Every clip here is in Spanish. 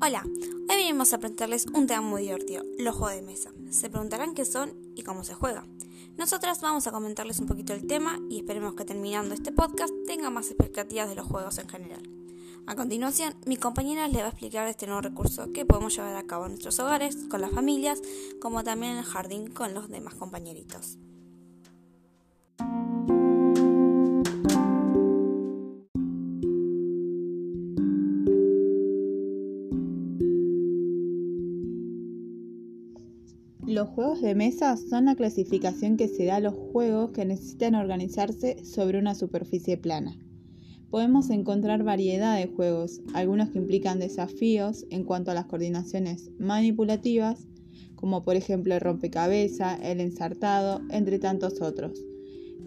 Hola, hoy venimos a presentarles un tema muy divertido, los juegos de mesa. Se preguntarán qué son y cómo se juega. Nosotras vamos a comentarles un poquito el tema y esperemos que terminando este podcast tengan más expectativas de los juegos en general. A continuación, mi compañera les va a explicar este nuevo recurso que podemos llevar a cabo en nuestros hogares, con las familias, como también en el jardín con los demás compañeritos. Los juegos de mesa son la clasificación que se da a los juegos que necesitan organizarse sobre una superficie plana. Podemos encontrar variedad de juegos, algunos que implican desafíos en cuanto a las coordinaciones manipulativas, como por ejemplo el rompecabezas, el ensartado, entre tantos otros,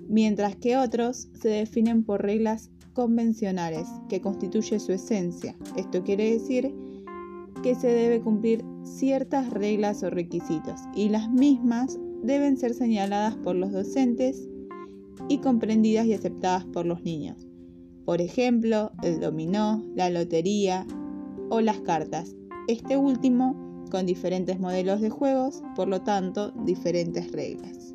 mientras que otros se definen por reglas convencionales, que constituye su esencia. Esto quiere decir que se debe cumplir ciertas reglas o requisitos y las mismas deben ser señaladas por los docentes y comprendidas y aceptadas por los niños. Por ejemplo, el dominó, la lotería o las cartas. Este último con diferentes modelos de juegos, por lo tanto, diferentes reglas.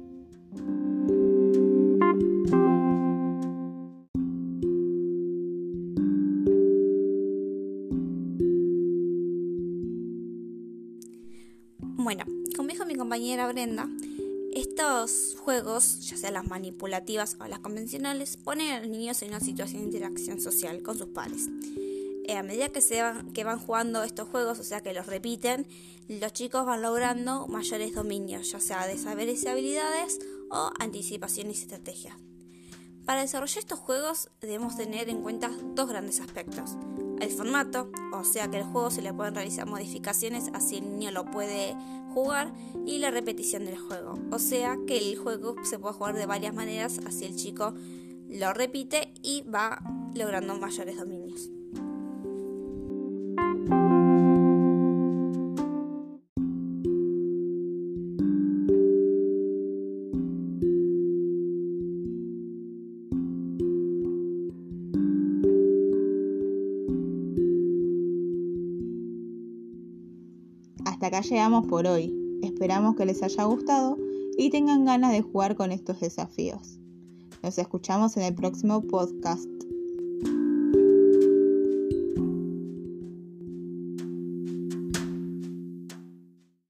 Bueno, como dijo mi compañera Brenda, estos juegos, ya sean las manipulativas o las convencionales, ponen a los niños en una situación de interacción social con sus pares. Eh, a medida que, se van, que van jugando estos juegos, o sea que los repiten, los chicos van logrando mayores dominios, ya sea de saberes y habilidades o anticipaciones y estrategias. Para desarrollar estos juegos debemos tener en cuenta dos grandes aspectos el formato, o sea que el juego se le pueden realizar modificaciones así el niño lo puede jugar, y la repetición del juego, o sea que el juego se puede jugar de varias maneras, así el chico lo repite y va logrando mayores dominios. Hasta acá llegamos por hoy. Esperamos que les haya gustado y tengan ganas de jugar con estos desafíos. Nos escuchamos en el próximo podcast.